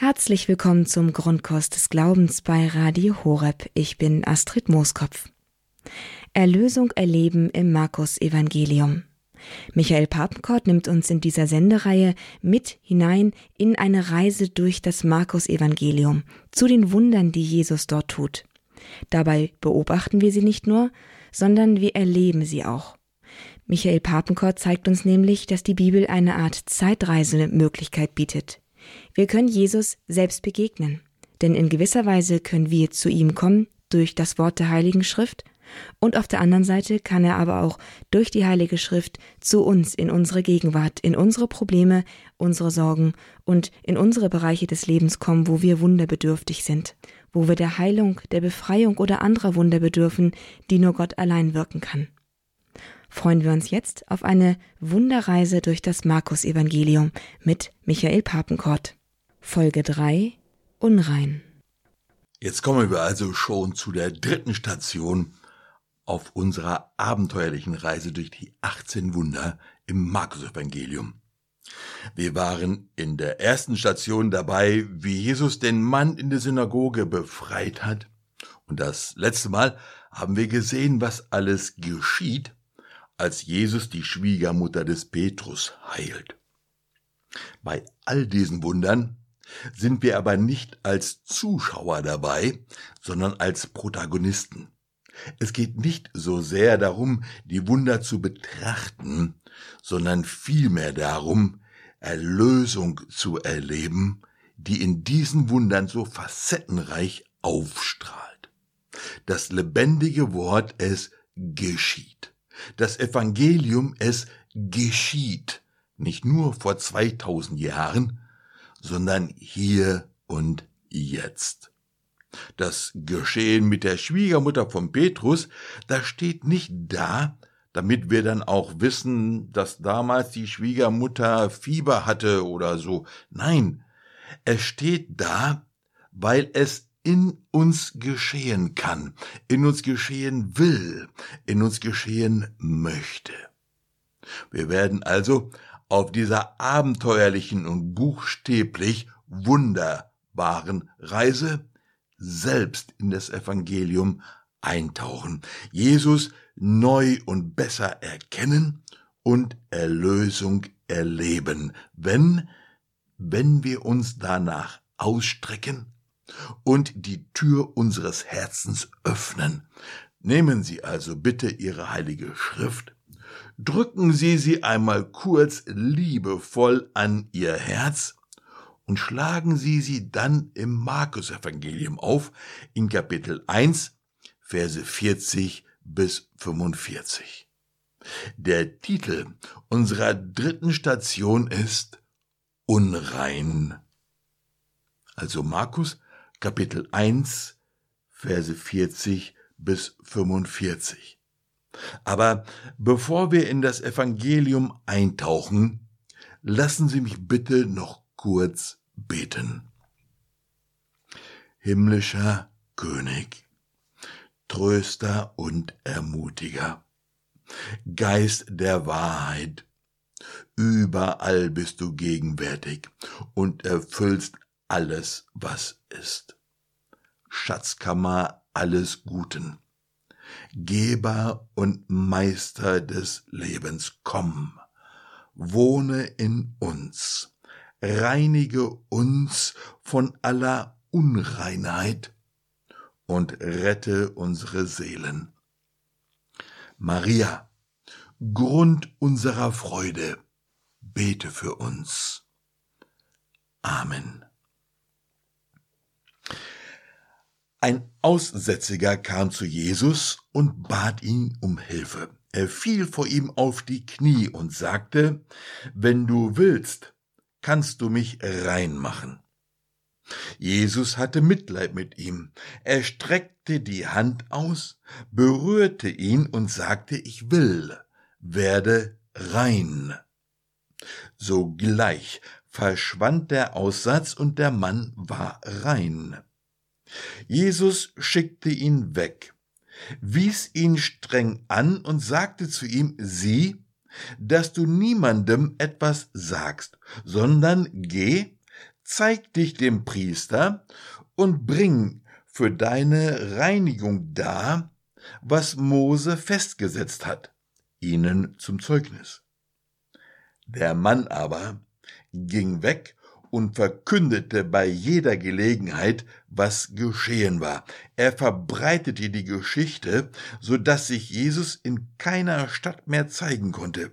Herzlich willkommen zum Grundkurs des Glaubens bei Radio Horeb. Ich bin Astrid Mooskopf. Erlösung erleben im Markus Evangelium. Michael Papenkort nimmt uns in dieser Sendereihe mit hinein in eine Reise durch das Markus Evangelium zu den Wundern, die Jesus dort tut. Dabei beobachten wir sie nicht nur, sondern wir erleben sie auch. Michael Papenkort zeigt uns nämlich, dass die Bibel eine Art Zeitreisemöglichkeit bietet. Wir können Jesus selbst begegnen, denn in gewisser Weise können wir zu ihm kommen durch das Wort der Heiligen Schrift. Und auf der anderen Seite kann er aber auch durch die Heilige Schrift zu uns in unsere Gegenwart, in unsere Probleme, unsere Sorgen und in unsere Bereiche des Lebens kommen, wo wir wunderbedürftig sind, wo wir der Heilung, der Befreiung oder anderer Wunder bedürfen, die nur Gott allein wirken kann freuen wir uns jetzt auf eine Wunderreise durch das Markus-Evangelium mit Michael Papenkort. Folge 3 Unrein. Jetzt kommen wir also schon zu der dritten Station auf unserer abenteuerlichen Reise durch die 18 Wunder im Markus-Evangelium. Wir waren in der ersten Station dabei, wie Jesus den Mann in der Synagoge befreit hat. Und das letzte Mal haben wir gesehen, was alles geschieht, als Jesus die Schwiegermutter des Petrus heilt. Bei all diesen Wundern sind wir aber nicht als Zuschauer dabei, sondern als Protagonisten. Es geht nicht so sehr darum, die Wunder zu betrachten, sondern vielmehr darum, Erlösung zu erleben, die in diesen Wundern so facettenreich aufstrahlt. Das lebendige Wort es geschieht das Evangelium es geschieht, nicht nur vor 2000 Jahren, sondern hier und jetzt. Das Geschehen mit der Schwiegermutter von Petrus, das steht nicht da, damit wir dann auch wissen, dass damals die Schwiegermutter Fieber hatte oder so. Nein, es steht da, weil es in uns geschehen kann, in uns geschehen will, in uns geschehen möchte. Wir werden also auf dieser abenteuerlichen und buchstäblich wunderbaren Reise selbst in das Evangelium eintauchen, Jesus neu und besser erkennen und Erlösung erleben, wenn, wenn wir uns danach ausstrecken und die Tür unseres Herzens öffnen. Nehmen Sie also bitte Ihre heilige Schrift, drücken Sie sie einmal kurz liebevoll an Ihr Herz und schlagen Sie sie dann im Markus-Evangelium auf, in Kapitel 1, Verse 40 bis 45. Der Titel unserer dritten Station ist Unrein. Also Markus Kapitel 1, Verse 40 bis 45. Aber bevor wir in das Evangelium eintauchen, lassen Sie mich bitte noch kurz beten. Himmlischer König, Tröster und Ermutiger, Geist der Wahrheit, überall bist du gegenwärtig und erfüllst alles, was ist. Schatzkammer alles Guten. Geber und Meister des Lebens, komm, wohne in uns, reinige uns von aller Unreinheit und rette unsere Seelen. Maria, Grund unserer Freude, bete für uns. Amen. Ein Aussätziger kam zu Jesus und bat ihn um Hilfe. Er fiel vor ihm auf die Knie und sagte, Wenn du willst, kannst du mich rein machen. Jesus hatte Mitleid mit ihm. Er streckte die Hand aus, berührte ihn und sagte, ich will, werde rein. Sogleich verschwand der Aussatz und der Mann war rein. Jesus schickte ihn weg, wies ihn streng an und sagte zu ihm, sieh, dass du niemandem etwas sagst, sondern geh, zeig dich dem Priester und bring für deine Reinigung dar, was Mose festgesetzt hat, ihnen zum Zeugnis. Der Mann aber ging weg und verkündete bei jeder Gelegenheit, was geschehen war. Er verbreitete die Geschichte, so dass sich Jesus in keiner Stadt mehr zeigen konnte.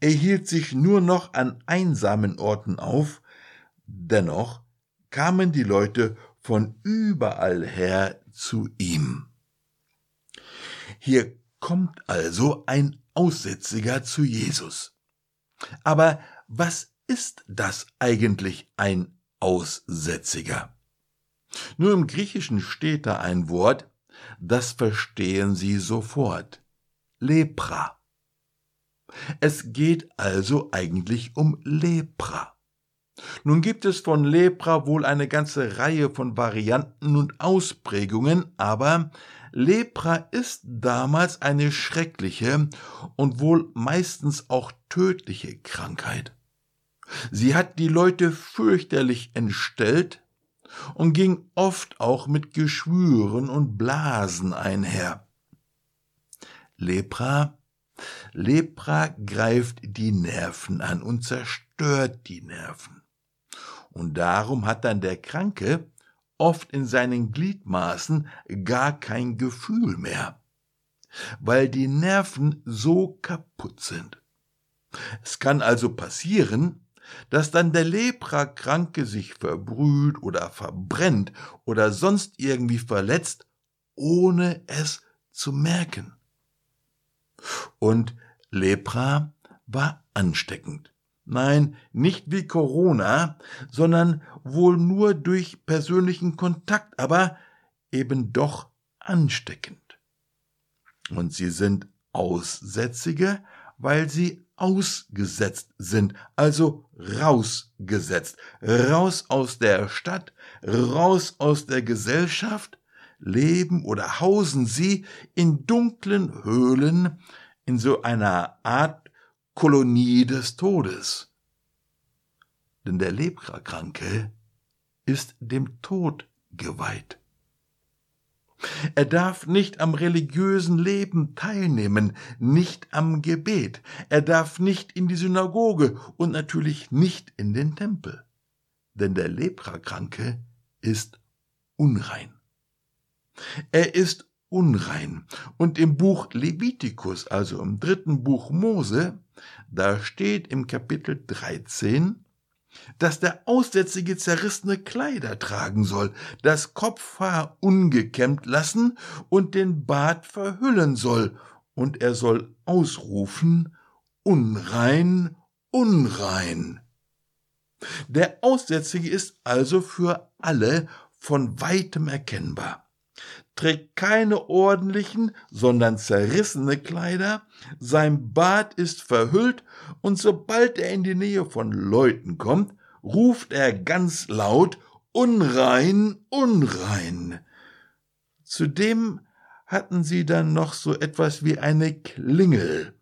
Er hielt sich nur noch an einsamen Orten auf, dennoch kamen die Leute von überall her zu ihm. Hier kommt also ein Aussätziger zu Jesus. Aber was ist das eigentlich ein Aussätziger? Nur im Griechischen steht da ein Wort, das verstehen Sie sofort. Lepra. Es geht also eigentlich um Lepra. Nun gibt es von Lepra wohl eine ganze Reihe von Varianten und Ausprägungen, aber Lepra ist damals eine schreckliche und wohl meistens auch tödliche Krankheit. Sie hat die Leute fürchterlich entstellt und ging oft auch mit Geschwüren und Blasen einher. Lepra Lepra greift die Nerven an und zerstört die Nerven. Und darum hat dann der Kranke oft in seinen Gliedmaßen gar kein Gefühl mehr, weil die Nerven so kaputt sind. Es kann also passieren, dass dann der Leprakranke sich verbrüht oder verbrennt oder sonst irgendwie verletzt, ohne es zu merken. Und Lepra war ansteckend. Nein, nicht wie Corona, sondern wohl nur durch persönlichen Kontakt, aber eben doch ansteckend. Und sie sind Aussätzige, weil sie ausgesetzt sind, also rausgesetzt, raus aus der Stadt, raus aus der Gesellschaft, leben oder hausen sie in dunklen Höhlen, in so einer Art Kolonie des Todes. Denn der Leprakranke ist dem Tod geweiht. Er darf nicht am religiösen Leben teilnehmen, nicht am Gebet. Er darf nicht in die Synagoge und natürlich nicht in den Tempel. Denn der Leprakranke ist unrein. Er ist unrein. Und im Buch Levitikus, also im dritten Buch Mose, da steht im Kapitel 13, dass der Aussätzige zerrissene Kleider tragen soll, das Kopfhaar ungekämmt lassen und den Bart verhüllen soll, und er soll ausrufen, unrein, unrein. Der Aussätzige ist also für alle von weitem erkennbar trägt keine ordentlichen, sondern zerrissene Kleider, sein Bart ist verhüllt, und sobald er in die Nähe von Leuten kommt, ruft er ganz laut Unrein, unrein. Zudem hatten sie dann noch so etwas wie eine Klingel,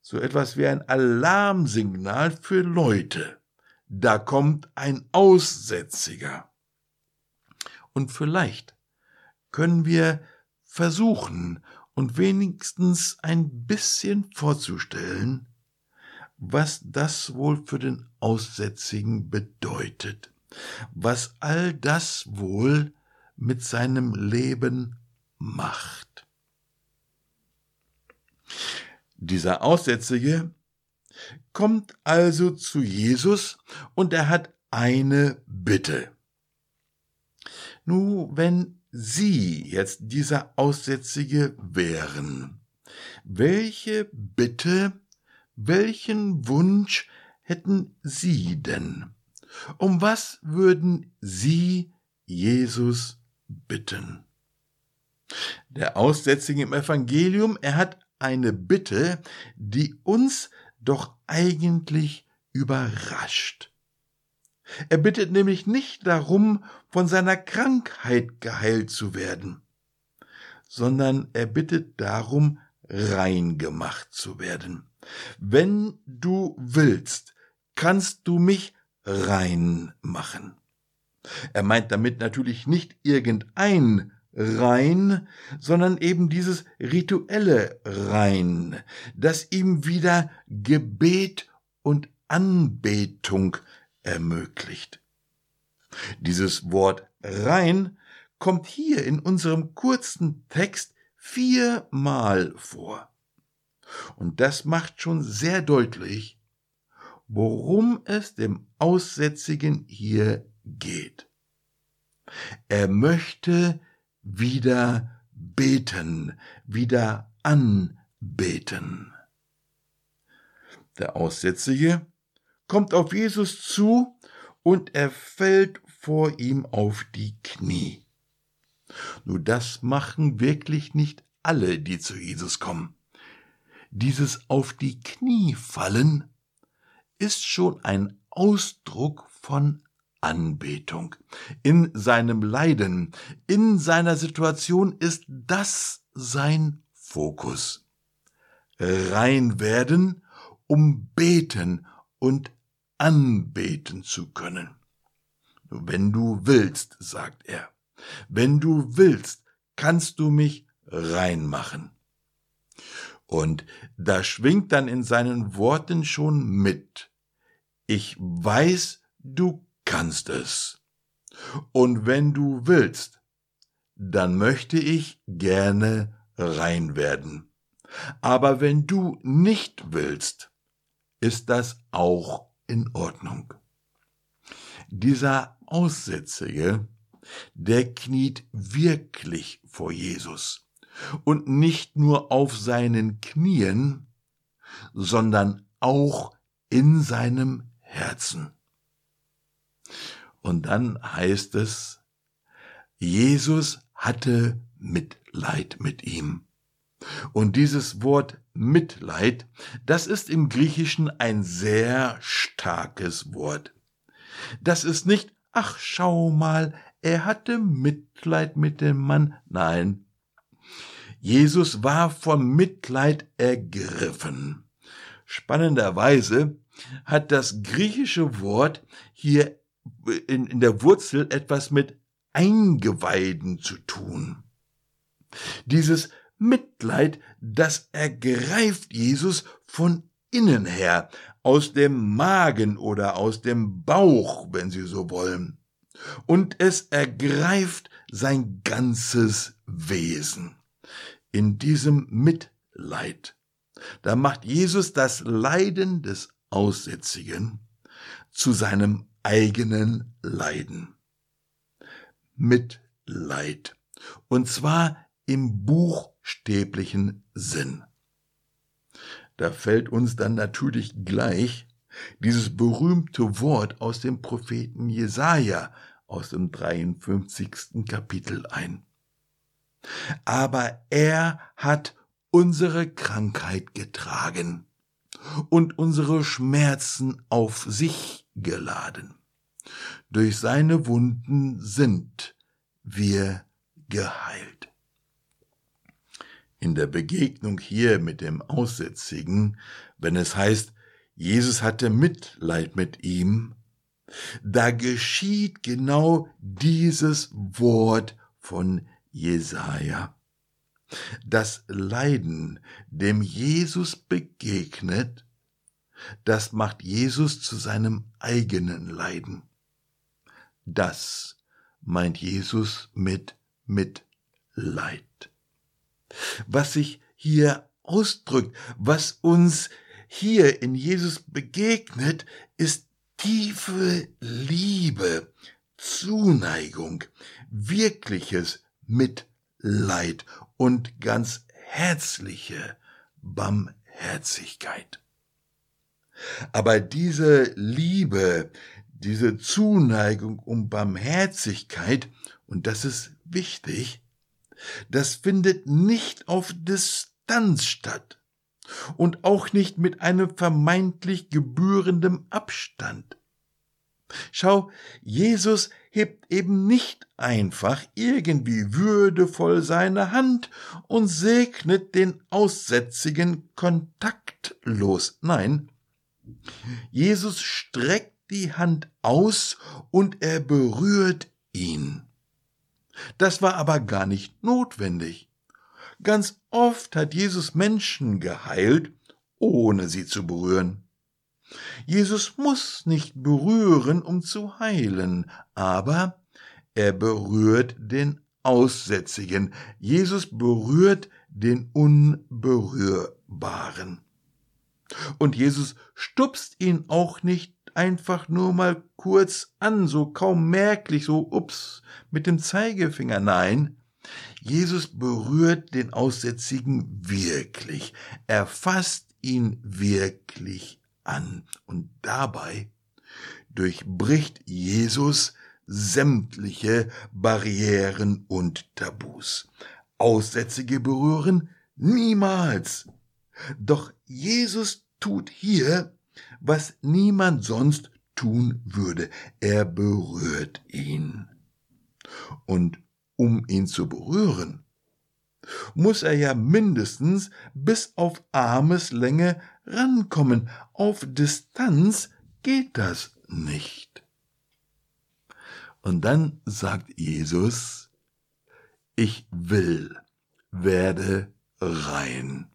so etwas wie ein Alarmsignal für Leute. Da kommt ein Aussätziger. Und vielleicht können wir versuchen und wenigstens ein bisschen vorzustellen, was das wohl für den Aussätzigen bedeutet, was all das wohl mit seinem Leben macht. Dieser Aussätzige kommt also zu Jesus und er hat eine Bitte. Nu, wenn Sie jetzt dieser Aussätzige wären, welche Bitte, welchen Wunsch hätten Sie denn? Um was würden Sie Jesus bitten? Der Aussätzige im Evangelium, er hat eine Bitte, die uns doch eigentlich überrascht. Er bittet nämlich nicht darum, von seiner Krankheit geheilt zu werden, sondern er bittet darum, rein gemacht zu werden. Wenn du willst, kannst du mich rein machen. Er meint damit natürlich nicht irgendein rein, sondern eben dieses rituelle rein, das ihm wieder Gebet und Anbetung ermöglicht. Dieses Wort rein kommt hier in unserem kurzen Text viermal vor. Und das macht schon sehr deutlich, worum es dem Aussätzigen hier geht. Er möchte wieder beten, wieder anbeten. Der Aussätzige kommt auf Jesus zu und er fällt vor ihm auf die Knie. Nur das machen wirklich nicht alle, die zu Jesus kommen. Dieses auf die Knie fallen ist schon ein Ausdruck von Anbetung. In seinem Leiden, in seiner Situation ist das sein Fokus. Rein werden, um beten und anbeten zu können. Wenn du willst, sagt er, wenn du willst, kannst du mich reinmachen. Und da schwingt dann in seinen Worten schon mit. Ich weiß, du kannst es. Und wenn du willst, dann möchte ich gerne rein werden. Aber wenn du nicht willst, ist das auch in Ordnung. Dieser Aussätzige, der kniet wirklich vor Jesus und nicht nur auf seinen Knien, sondern auch in seinem Herzen. Und dann heißt es, Jesus hatte Mitleid mit ihm. Und dieses Wort Mitleid, das ist im Griechischen ein sehr starkes Wort. Das ist nicht, ach schau mal, er hatte Mitleid mit dem Mann. Nein, Jesus war vom Mitleid ergriffen. Spannenderweise hat das griechische Wort hier in, in der Wurzel etwas mit Eingeweiden zu tun. Dieses Mitleid, das ergreift Jesus von innen her, aus dem Magen oder aus dem Bauch, wenn Sie so wollen. Und es ergreift sein ganzes Wesen in diesem Mitleid. Da macht Jesus das Leiden des Aussätzigen zu seinem eigenen Leiden. Mitleid. Und zwar im buchstäblichen Sinn. Da fällt uns dann natürlich gleich dieses berühmte Wort aus dem Propheten Jesaja aus dem 53. Kapitel ein aber er hat unsere Krankheit getragen und unsere Schmerzen auf sich geladen. Durch seine Wunden sind wir geheilt. In der Begegnung hier mit dem Aussätzigen, wenn es heißt, Jesus hatte Mitleid mit ihm, da geschieht genau dieses Wort von Jesaja. Das Leiden, dem Jesus begegnet, das macht Jesus zu seinem eigenen Leiden. Das meint Jesus mit Mitleid. Was sich hier ausdrückt, was uns hier in Jesus begegnet, ist tiefe Liebe, Zuneigung, wirkliches Mitleid und ganz herzliche Barmherzigkeit. Aber diese Liebe, diese Zuneigung um Barmherzigkeit, und das ist wichtig, das findet nicht auf Distanz statt und auch nicht mit einem vermeintlich gebührendem Abstand. Schau, Jesus hebt eben nicht einfach irgendwie würdevoll seine Hand und segnet den Aussätzigen kontaktlos. Nein, Jesus streckt die Hand aus und er berührt ihn. Das war aber gar nicht notwendig. Ganz oft hat Jesus Menschen geheilt, ohne sie zu berühren. Jesus muss nicht berühren, um zu heilen, aber er berührt den Aussätzigen. Jesus berührt den Unberührbaren. Und Jesus stupst ihn auch nicht einfach nur mal kurz an, so kaum merklich, so ups, mit dem Zeigefinger. Nein, Jesus berührt den Aussätzigen wirklich. Er fasst ihn wirklich an. Und dabei durchbricht Jesus sämtliche Barrieren und Tabus. Aussätzige berühren niemals. Doch Jesus tut hier, was niemand sonst tun würde. Er berührt ihn. Und um ihn zu berühren, muss er ja mindestens bis auf Armeslänge rankommen. Auf Distanz geht das nicht. Und dann sagt Jesus, ich will, werde rein.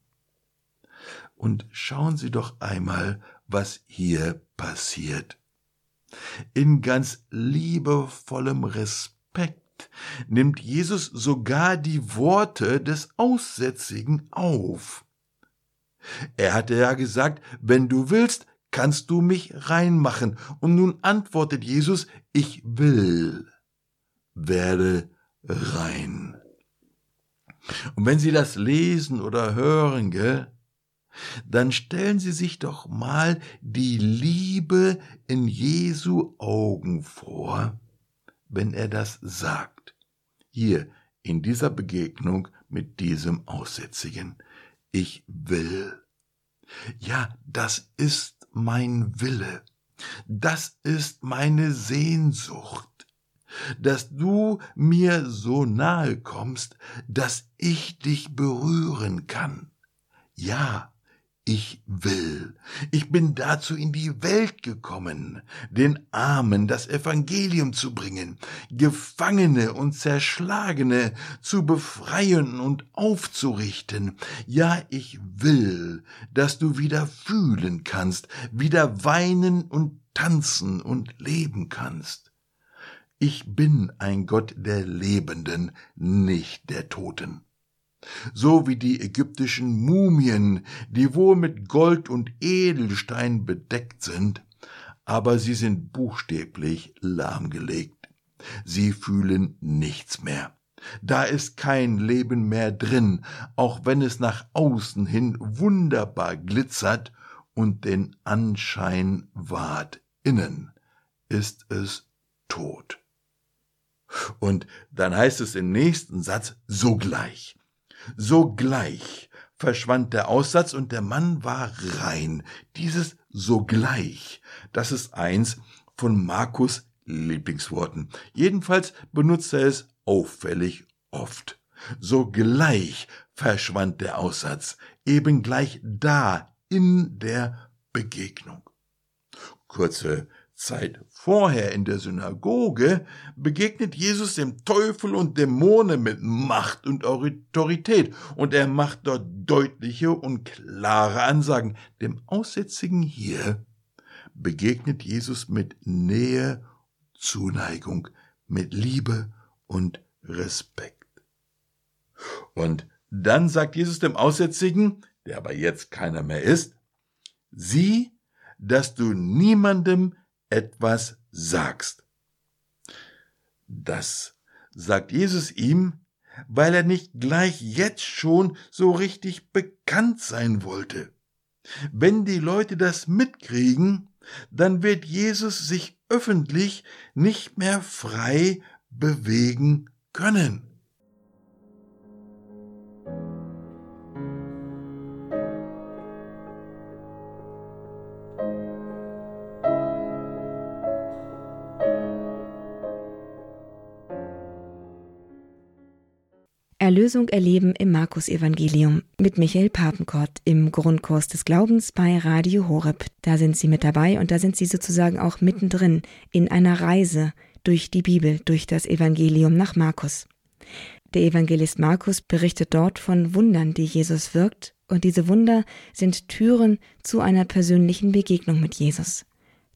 Und schauen Sie doch einmal, was hier passiert. In ganz liebevollem Respekt nimmt Jesus sogar die Worte des Aussätzigen auf. Er hatte ja gesagt, wenn du willst, kannst du mich reinmachen. Und nun antwortet Jesus, ich will, werde rein. Und wenn Sie das lesen oder hören, gell, dann stellen Sie sich doch mal die Liebe in Jesu Augen vor, wenn er das sagt. Hier in dieser Begegnung mit diesem Aussätzigen. Ich will. Ja, das ist mein Wille. Das ist meine Sehnsucht dass du mir so nahe kommst, dass ich dich berühren kann. Ja, ich will. Ich bin dazu in die Welt gekommen, den Armen das Evangelium zu bringen, Gefangene und Zerschlagene zu befreien und aufzurichten. Ja, ich will, dass du wieder fühlen kannst, wieder weinen und tanzen und leben kannst. Ich bin ein Gott der Lebenden, nicht der Toten so wie die ägyptischen Mumien, die wohl mit Gold und Edelstein bedeckt sind, aber sie sind buchstäblich lahmgelegt. Sie fühlen nichts mehr. Da ist kein Leben mehr drin, auch wenn es nach außen hin wunderbar glitzert und den Anschein wahrt. Innen ist es tot. Und dann heißt es im nächsten Satz sogleich. Sogleich verschwand der Aussatz und der Mann war rein. Dieses sogleich, das ist eins von Markus Lieblingsworten. Jedenfalls benutzt er es auffällig oft. Sogleich verschwand der Aussatz, eben gleich da in der Begegnung. Kurze Zeit vorher in der Synagoge begegnet Jesus dem Teufel und Dämonen mit Macht und Autorität und er macht dort deutliche und klare Ansagen. Dem Aussätzigen hier begegnet Jesus mit Nähe, Zuneigung, mit Liebe und Respekt. Und dann sagt Jesus dem Aussätzigen, der aber jetzt keiner mehr ist, sieh, dass du niemandem etwas sagst. Das sagt Jesus ihm, weil er nicht gleich jetzt schon so richtig bekannt sein wollte. Wenn die Leute das mitkriegen, dann wird Jesus sich öffentlich nicht mehr frei bewegen können. Erlösung erleben im Markus-Evangelium mit Michael Papenkort im Grundkurs des Glaubens bei Radio Horeb. Da sind Sie mit dabei und da sind Sie sozusagen auch mittendrin in einer Reise durch die Bibel, durch das Evangelium nach Markus. Der Evangelist Markus berichtet dort von Wundern, die Jesus wirkt, und diese Wunder sind Türen zu einer persönlichen Begegnung mit Jesus.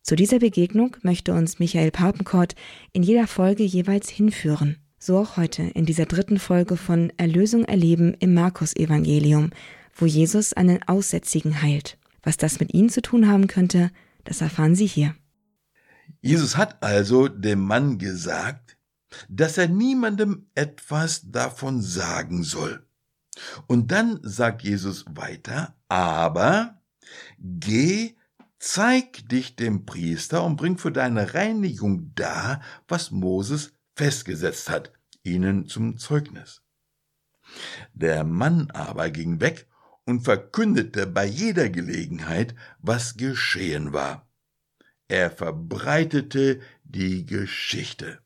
Zu dieser Begegnung möchte uns Michael Papenkort in jeder Folge jeweils hinführen. So auch heute in dieser dritten Folge von Erlösung erleben im Markus-Evangelium, wo Jesus einen Aussätzigen heilt. Was das mit Ihnen zu tun haben könnte, das erfahren Sie hier. Jesus hat also dem Mann gesagt, dass er niemandem etwas davon sagen soll. Und dann sagt Jesus weiter, aber geh, zeig dich dem Priester und bring für deine Reinigung dar, was Moses festgesetzt hat, ihnen zum Zeugnis. Der Mann aber ging weg und verkündete bei jeder Gelegenheit, was geschehen war. Er verbreitete die Geschichte.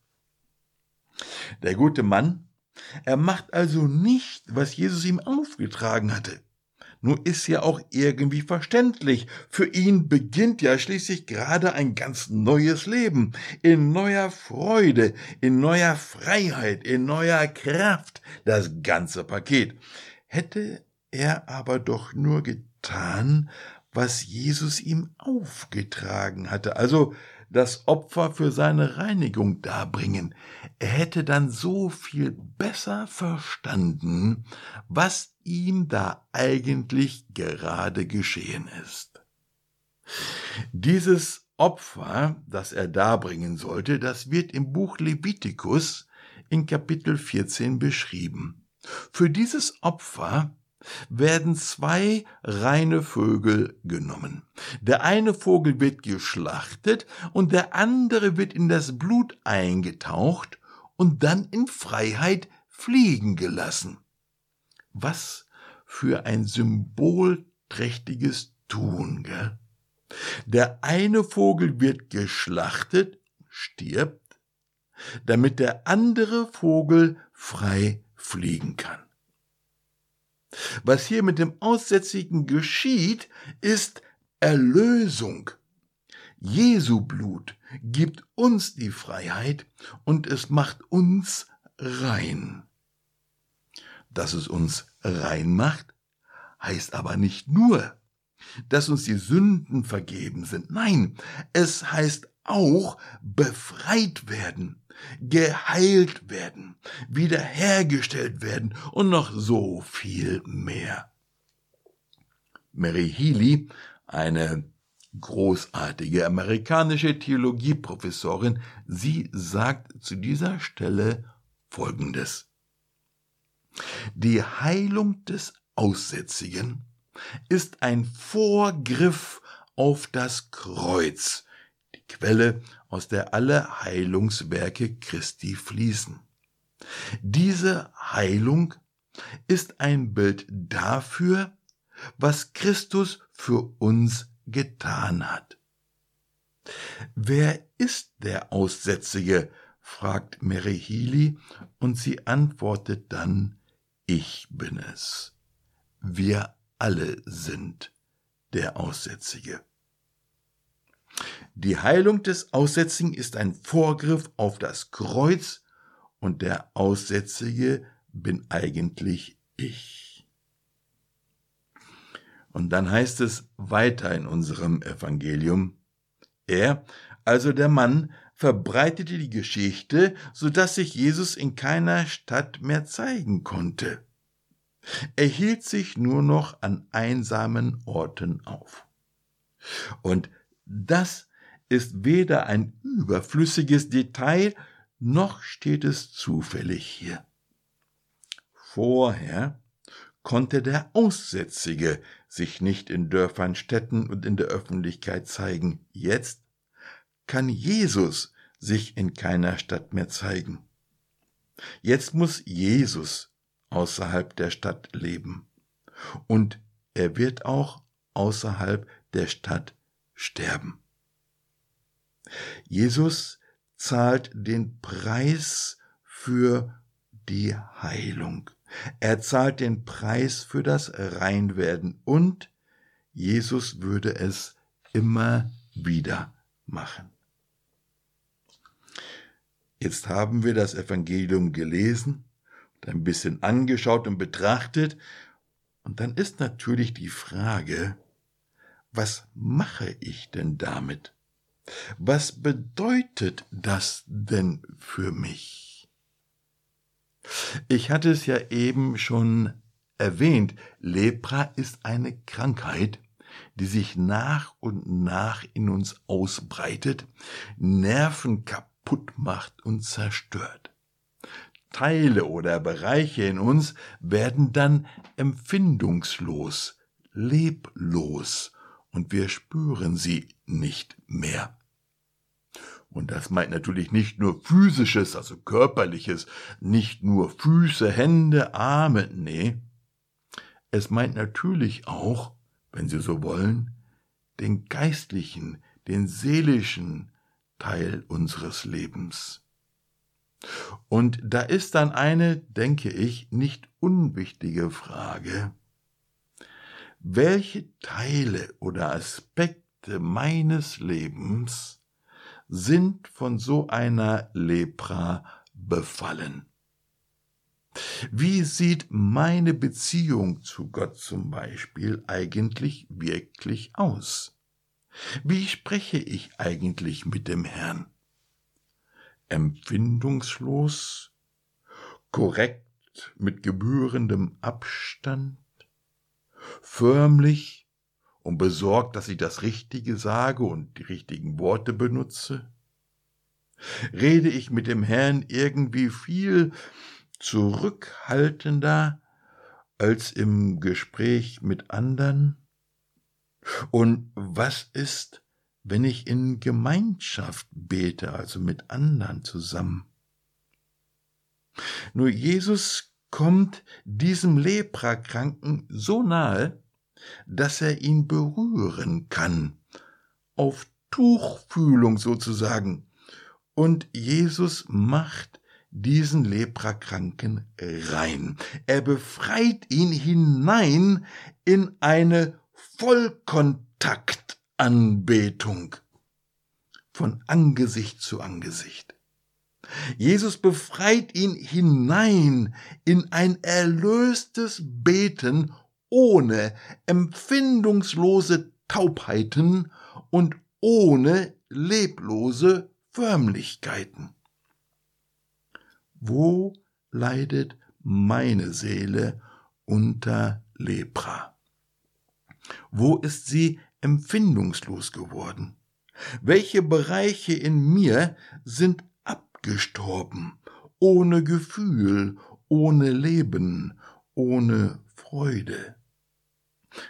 Der gute Mann, er macht also nicht, was Jesus ihm aufgetragen hatte. Nur ist ja auch irgendwie verständlich. Für ihn beginnt ja schließlich gerade ein ganz neues Leben. In neuer Freude, in neuer Freiheit, in neuer Kraft. Das ganze Paket. Hätte er aber doch nur getan, was Jesus ihm aufgetragen hatte. Also das Opfer für seine Reinigung darbringen. Er hätte dann so viel besser verstanden, was ihm da eigentlich gerade geschehen ist. Dieses Opfer, das er darbringen sollte, das wird im Buch Levitikus in Kapitel 14 beschrieben. Für dieses Opfer werden zwei reine Vögel genommen. Der eine Vogel wird geschlachtet und der andere wird in das Blut eingetaucht und dann in Freiheit fliegen gelassen. Was für ein symbolträchtiges Tun, gell? Der eine Vogel wird geschlachtet, stirbt, damit der andere Vogel frei fliegen kann. Was hier mit dem Aussätzigen geschieht, ist Erlösung. Jesu Blut gibt uns die Freiheit und es macht uns rein. Dass es uns rein macht, heißt aber nicht nur, dass uns die Sünden vergeben sind. Nein, es heißt auch befreit werden, geheilt werden, wiederhergestellt werden und noch so viel mehr. Mary Healy, eine großartige amerikanische Theologieprofessorin, sie sagt zu dieser Stelle Folgendes. Die Heilung des Aussätzigen ist ein Vorgriff auf das Kreuz, die Quelle, aus der alle Heilungswerke Christi fließen. Diese Heilung ist ein Bild dafür, was Christus für uns getan hat. Wer ist der Aussätzige? fragt Healy, und sie antwortet dann, ich bin es. Wir alle sind der Aussätzige. Die Heilung des Aussätzigen ist ein Vorgriff auf das Kreuz und der Aussätzige bin eigentlich ich. Und dann heißt es weiter in unserem Evangelium, er, also der Mann, verbreitete die Geschichte, so dass sich Jesus in keiner Stadt mehr zeigen konnte. Er hielt sich nur noch an einsamen Orten auf. Und das ist weder ein überflüssiges Detail, noch steht es zufällig hier. Vorher konnte der Aussätzige sich nicht in Dörfern, Städten und in der Öffentlichkeit zeigen. Jetzt kann Jesus sich in keiner Stadt mehr zeigen. Jetzt muss Jesus außerhalb der Stadt leben. Und er wird auch außerhalb der Stadt sterben. Jesus zahlt den Preis für die Heilung. Er zahlt den Preis für das Reinwerden und Jesus würde es immer wieder machen. Jetzt haben wir das Evangelium gelesen und ein bisschen angeschaut und betrachtet, und dann ist natürlich die Frage, was mache ich denn damit? Was bedeutet das denn für mich? Ich hatte es ja eben schon erwähnt, Lepra ist eine Krankheit, die sich nach und nach in uns ausbreitet, Nerven kaputt macht und zerstört. Teile oder Bereiche in uns werden dann empfindungslos, leblos und wir spüren sie nicht mehr. Und das meint natürlich nicht nur physisches, also körperliches, nicht nur Füße, Hände, Arme, nee. Es meint natürlich auch, wenn Sie so wollen, den geistlichen, den seelischen Teil unseres Lebens. Und da ist dann eine, denke ich, nicht unwichtige Frage, welche Teile oder Aspekte meines Lebens sind von so einer Lepra befallen? Wie sieht meine Beziehung zu Gott zum Beispiel eigentlich wirklich aus? Wie spreche ich eigentlich mit dem Herrn? Empfindungslos? Korrekt mit gebührendem Abstand? Förmlich und besorgt, dass ich das Richtige sage und die richtigen Worte benutze? Rede ich mit dem Herrn irgendwie viel zurückhaltender als im Gespräch mit andern? Und was ist, wenn ich in Gemeinschaft bete, also mit anderen zusammen? Nur Jesus kommt diesem Leprakranken so nahe, dass er ihn berühren kann, auf Tuchfühlung sozusagen. Und Jesus macht diesen Leprakranken rein. Er befreit ihn hinein in eine Vollkontaktanbetung von Angesicht zu Angesicht. Jesus befreit ihn hinein in ein erlöstes Beten ohne empfindungslose Taubheiten und ohne leblose Förmlichkeiten. Wo leidet meine Seele unter Lepra? Wo ist sie empfindungslos geworden? Welche Bereiche in mir sind abgestorben, ohne Gefühl, ohne Leben, ohne Freude?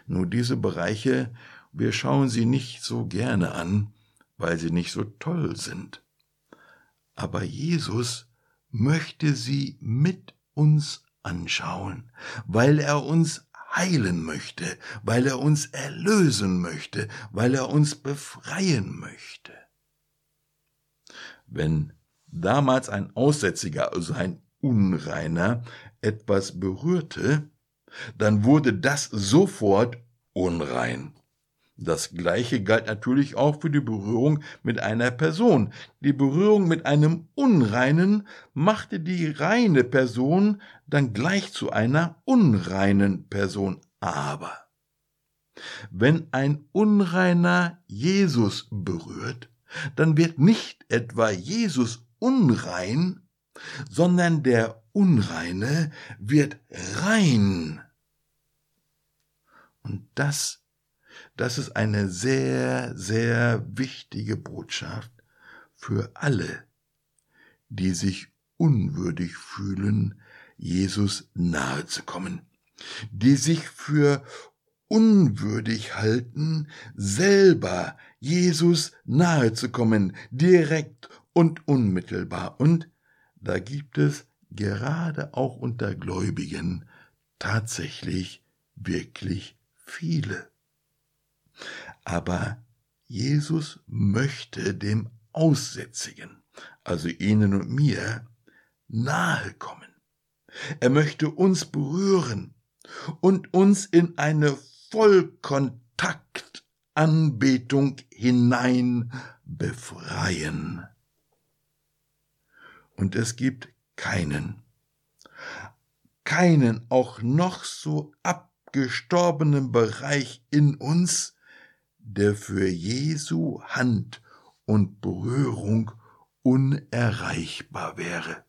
Nur diese Bereiche, wir schauen sie nicht so gerne an, weil sie nicht so toll sind. Aber Jesus möchte sie mit uns anschauen, weil er uns heilen möchte, weil er uns erlösen möchte, weil er uns befreien möchte. Wenn damals ein Aussätziger, also ein Unreiner, etwas berührte, dann wurde das sofort unrein. Das gleiche galt natürlich auch für die Berührung mit einer Person. Die Berührung mit einem Unreinen machte die reine Person dann gleich zu einer unreinen Person. Aber wenn ein Unreiner Jesus berührt, dann wird nicht etwa Jesus unrein, sondern der Unreine wird rein. Und das das ist eine sehr, sehr wichtige Botschaft für alle, die sich unwürdig fühlen, Jesus nahe zu kommen, die sich für unwürdig halten, selber Jesus nahe zu kommen, direkt und unmittelbar. Und da gibt es gerade auch unter Gläubigen tatsächlich wirklich viele. Aber Jesus möchte dem Aussätzigen, also Ihnen und mir, nahe kommen. Er möchte uns berühren und uns in eine Vollkontaktanbetung hinein befreien. Und es gibt keinen, keinen auch noch so abgestorbenen Bereich in uns, der für Jesu Hand und Berührung unerreichbar wäre.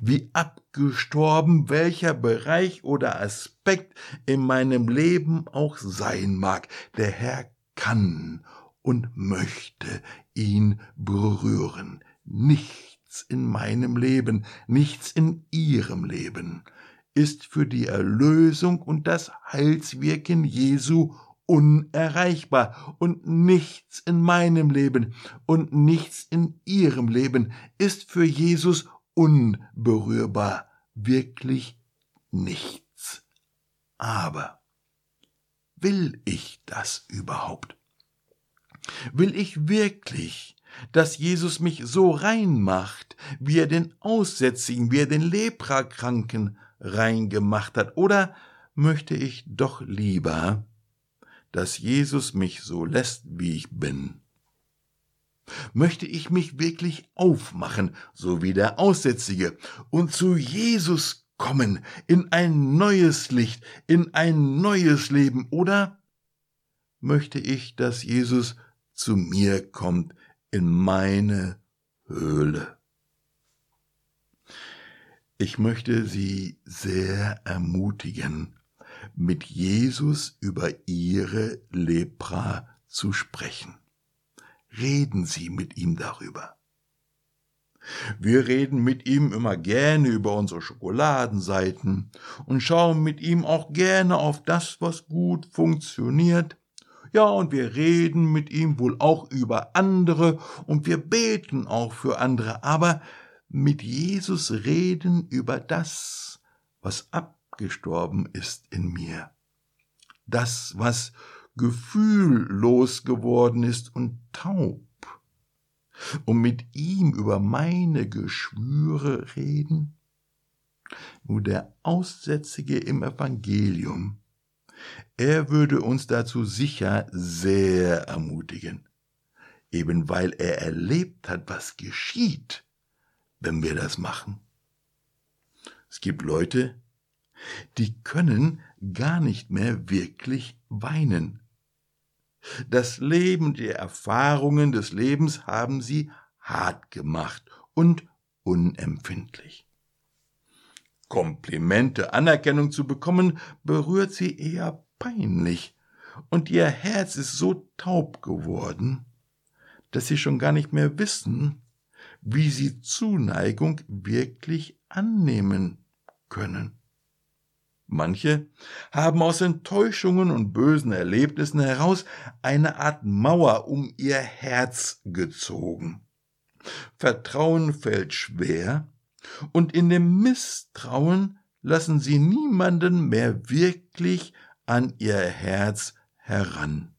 Wie abgestorben welcher Bereich oder Aspekt in meinem Leben auch sein mag, der Herr kann und möchte ihn berühren. Nichts in meinem Leben, nichts in ihrem Leben ist für die Erlösung und das Heilswirken Jesu unerreichbar und nichts in meinem Leben und nichts in ihrem Leben ist für Jesus unberührbar, wirklich nichts. Aber will ich das überhaupt? Will ich wirklich, dass Jesus mich so rein macht, wie er den Aussätzigen, wie er den Leprakranken rein gemacht hat? Oder möchte ich doch lieber, dass Jesus mich so lässt, wie ich bin? Möchte ich mich wirklich aufmachen, so wie der Aussätzige, und zu Jesus kommen, in ein neues Licht, in ein neues Leben, oder möchte ich, dass Jesus zu mir kommt, in meine Höhle? Ich möchte Sie sehr ermutigen, mit Jesus über ihre Lepra zu sprechen. Reden Sie mit ihm darüber. Wir reden mit ihm immer gerne über unsere Schokoladenseiten und schauen mit ihm auch gerne auf das, was gut funktioniert. Ja, und wir reden mit ihm wohl auch über andere und wir beten auch für andere, aber mit Jesus reden über das, was ab gestorben ist in mir. Das, was gefühllos geworden ist und taub. Und mit ihm über meine Geschwüre reden? Nur der Aussätzige im Evangelium, er würde uns dazu sicher sehr ermutigen, eben weil er erlebt hat, was geschieht, wenn wir das machen. Es gibt Leute, die können gar nicht mehr wirklich weinen. Das Leben, die Erfahrungen des Lebens haben sie hart gemacht und unempfindlich. Komplimente, Anerkennung zu bekommen, berührt sie eher peinlich, und ihr Herz ist so taub geworden, dass sie schon gar nicht mehr wissen, wie sie Zuneigung wirklich annehmen können. Manche haben aus Enttäuschungen und bösen Erlebnissen heraus eine Art Mauer um ihr Herz gezogen. Vertrauen fällt schwer, und in dem Misstrauen lassen sie niemanden mehr wirklich an ihr Herz heran.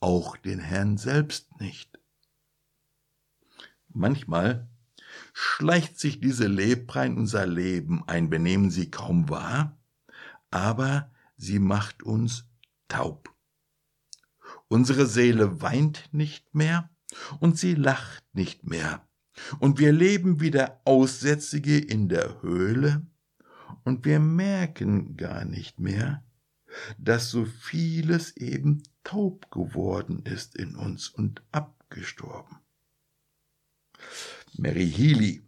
Auch den Herrn selbst nicht. Manchmal schleicht sich diese Lepra in unser Leben ein. Wir nehmen sie kaum wahr, aber sie macht uns taub. Unsere Seele weint nicht mehr und sie lacht nicht mehr. Und wir leben wie der Aussätzige in der Höhle und wir merken gar nicht mehr, dass so vieles eben taub geworden ist in uns und abgestorben. Mary Healy,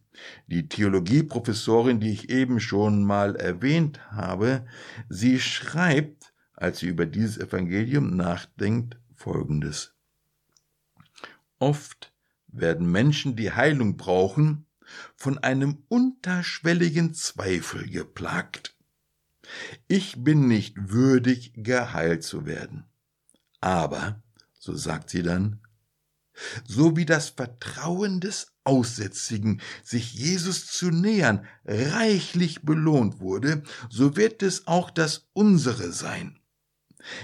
die Theologieprofessorin, die ich eben schon mal erwähnt habe, sie schreibt, als sie über dieses Evangelium nachdenkt, folgendes. Oft werden Menschen, die Heilung brauchen, von einem unterschwelligen Zweifel geplagt. Ich bin nicht würdig, geheilt zu werden. Aber, so sagt sie dann, so wie das Vertrauen des Aussätzigen, sich Jesus zu nähern, reichlich belohnt wurde, so wird es auch das unsere sein.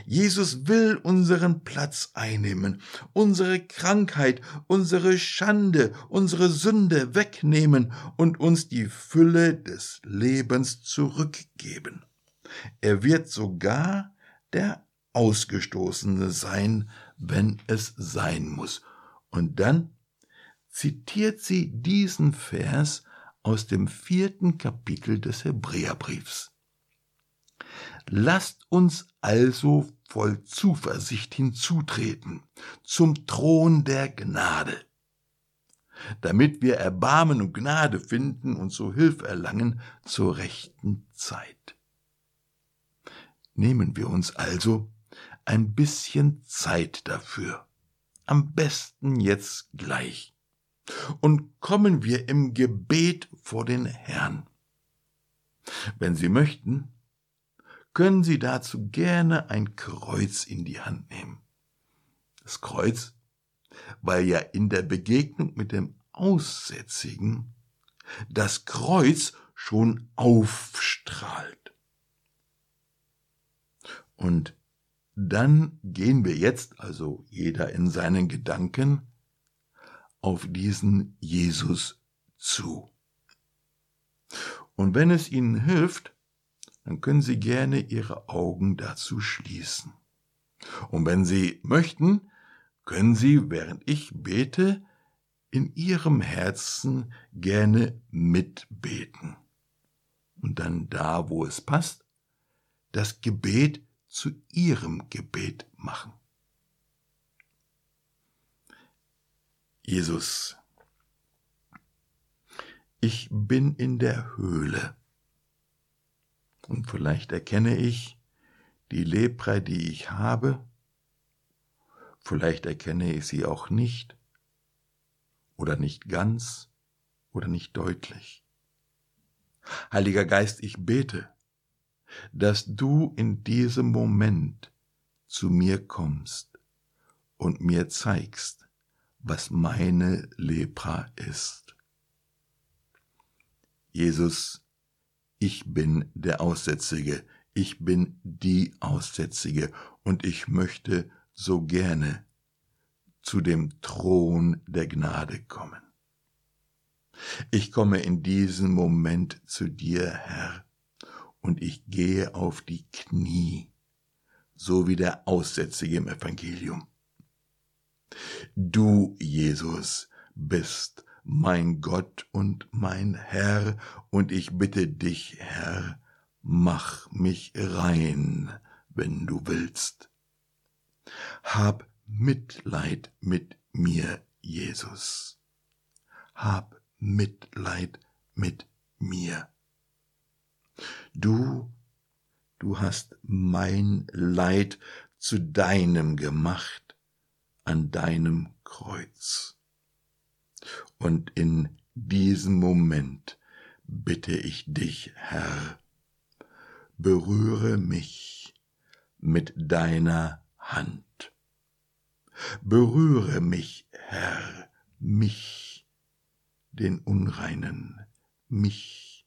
Jesus will unseren Platz einnehmen, unsere Krankheit, unsere Schande, unsere Sünde wegnehmen und uns die Fülle des Lebens zurückgeben. Er wird sogar der Ausgestoßene sein, wenn es sein muss. Und dann zitiert sie diesen Vers aus dem vierten Kapitel des Hebräerbriefs. Lasst uns also voll Zuversicht hinzutreten zum Thron der Gnade, damit wir Erbarmen und Gnade finden und so Hilfe erlangen zur rechten Zeit. Nehmen wir uns also ein bisschen Zeit dafür, am besten jetzt gleich, und kommen wir im Gebet vor den Herrn. Wenn Sie möchten, können Sie dazu gerne ein Kreuz in die Hand nehmen. Das Kreuz, weil ja in der Begegnung mit dem Aussätzigen das Kreuz schon aufstrahlt. Und dann gehen wir jetzt, also jeder in seinen Gedanken, auf diesen Jesus zu. Und wenn es Ihnen hilft, dann können Sie gerne Ihre Augen dazu schließen. Und wenn Sie möchten, können Sie, während ich bete, in Ihrem Herzen gerne mitbeten. Und dann da, wo es passt, das Gebet zu Ihrem Gebet machen. Jesus, ich bin in der Höhle und vielleicht erkenne ich die Lepra, die ich habe, vielleicht erkenne ich sie auch nicht oder nicht ganz oder nicht deutlich. Heiliger Geist, ich bete, dass du in diesem Moment zu mir kommst und mir zeigst, was meine Lepra ist. Jesus, ich bin der Aussätzige, ich bin die Aussätzige und ich möchte so gerne zu dem Thron der Gnade kommen. Ich komme in diesem Moment zu dir, Herr, und ich gehe auf die Knie, so wie der Aussätzige im Evangelium. Du, Jesus, bist mein Gott und mein Herr, und ich bitte dich, Herr, mach mich rein, wenn du willst. Hab Mitleid mit mir, Jesus. Hab Mitleid mit mir. Du, du hast mein Leid zu deinem gemacht an deinem Kreuz. Und in diesem Moment bitte ich dich, Herr, berühre mich mit deiner Hand. Berühre mich, Herr, mich, den Unreinen, mich,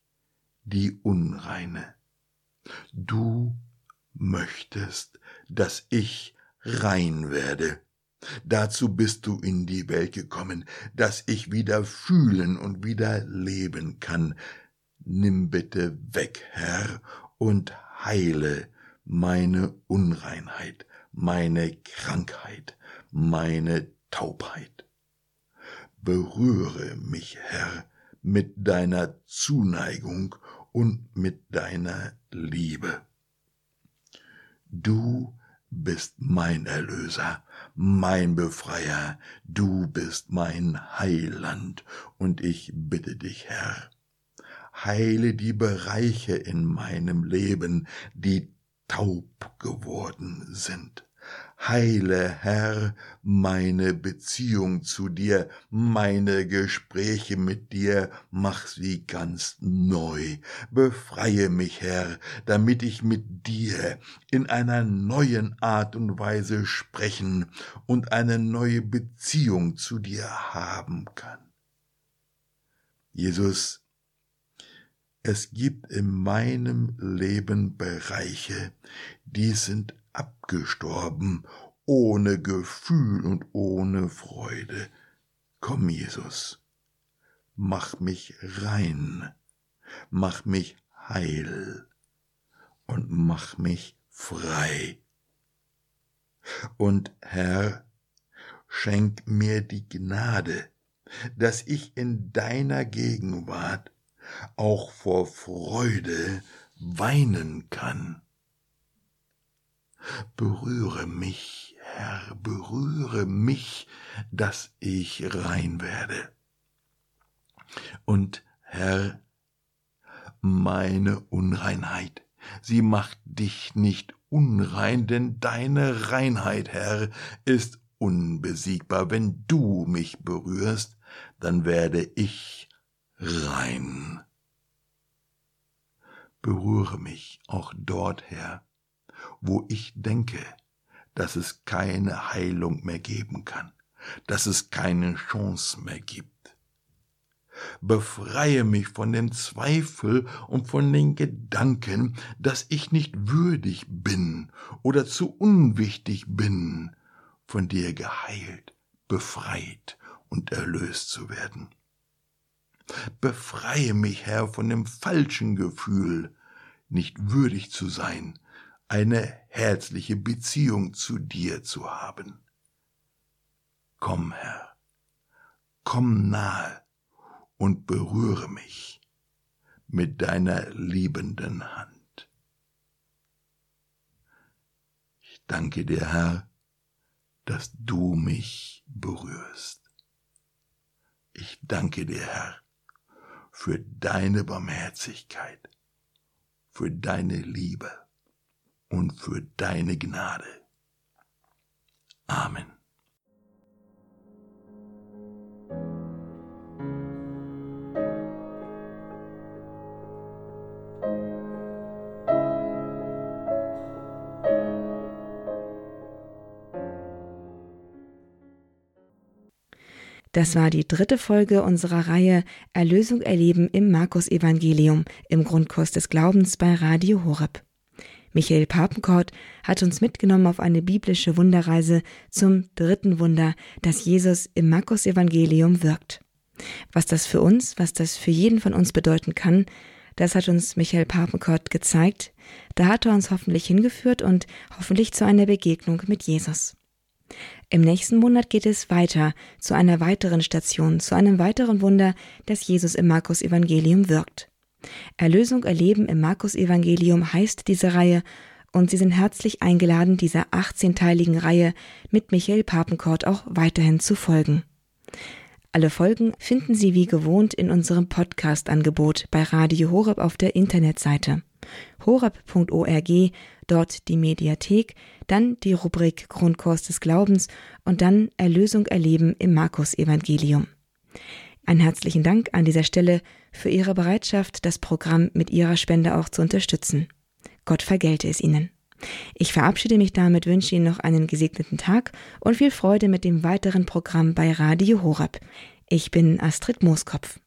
die Unreine. Du möchtest, dass ich rein werde Dazu bist du in die Welt gekommen, dass ich wieder fühlen und wieder leben kann. Nimm bitte weg, Herr, und heile meine Unreinheit, meine Krankheit, meine Taubheit. Berühre mich, Herr, mit deiner Zuneigung und mit deiner Liebe. Du bist mein Erlöser, mein Befreier, du bist mein Heiland, und ich bitte dich, Herr, heile die Bereiche in meinem Leben, die taub geworden sind. Heile, Herr, meine Beziehung zu dir, meine Gespräche mit dir, mach sie ganz neu. Befreie mich, Herr, damit ich mit dir in einer neuen Art und Weise sprechen und eine neue Beziehung zu dir haben kann. Jesus, es gibt in meinem Leben Bereiche, die sind abgestorben, ohne Gefühl und ohne Freude. Komm, Jesus, mach mich rein, mach mich heil und mach mich frei. Und Herr, schenk mir die Gnade, dass ich in deiner Gegenwart auch vor Freude weinen kann. Berühre mich, Herr, berühre mich, dass ich rein werde. Und Herr, meine Unreinheit, sie macht dich nicht unrein, denn deine Reinheit, Herr, ist unbesiegbar. Wenn du mich berührst, dann werde ich rein. Berühre mich auch dort, Herr, wo ich denke, dass es keine Heilung mehr geben kann, dass es keine Chance mehr gibt. Befreie mich von dem Zweifel und von den Gedanken, dass ich nicht würdig bin oder zu unwichtig bin, von dir geheilt, befreit und erlöst zu werden. Befreie mich, Herr, von dem falschen Gefühl, nicht würdig zu sein, eine herzliche Beziehung zu dir zu haben. Komm, Herr, komm nahe und berühre mich mit deiner liebenden Hand. Ich danke dir, Herr, dass du mich berührst. Ich danke dir, Herr, für deine Barmherzigkeit, für deine Liebe und für deine Gnade. Amen. Das war die dritte Folge unserer Reihe Erlösung erleben im Markus-Evangelium im Grundkurs des Glaubens bei Radio Horeb. Michael Papenkort hat uns mitgenommen auf eine biblische Wunderreise zum dritten Wunder, das Jesus im Markus-Evangelium wirkt. Was das für uns, was das für jeden von uns bedeuten kann, das hat uns Michael Papenkort gezeigt. Da hat er uns hoffentlich hingeführt und hoffentlich zu einer Begegnung mit Jesus. Im nächsten Monat geht es weiter zu einer weiteren Station, zu einem weiteren Wunder, das Jesus im Markus Evangelium wirkt. Erlösung erleben im Markus Evangelium heißt diese Reihe und Sie sind herzlich eingeladen, dieser 18-teiligen Reihe mit Michael Papenkort auch weiterhin zu folgen. Alle Folgen finden Sie wie gewohnt in unserem Podcast-Angebot bei Radio Horeb auf der Internetseite horeb.org, dort die Mediathek, dann die Rubrik Grundkurs des Glaubens und dann Erlösung erleben im Markus Evangelium. Einen herzlichen Dank an dieser Stelle für Ihre Bereitschaft, das Programm mit Ihrer Spende auch zu unterstützen. Gott vergelte es Ihnen. Ich verabschiede mich damit, wünsche Ihnen noch einen gesegneten Tag und viel Freude mit dem weiteren Programm bei Radio Horeb. Ich bin Astrid Mooskopf.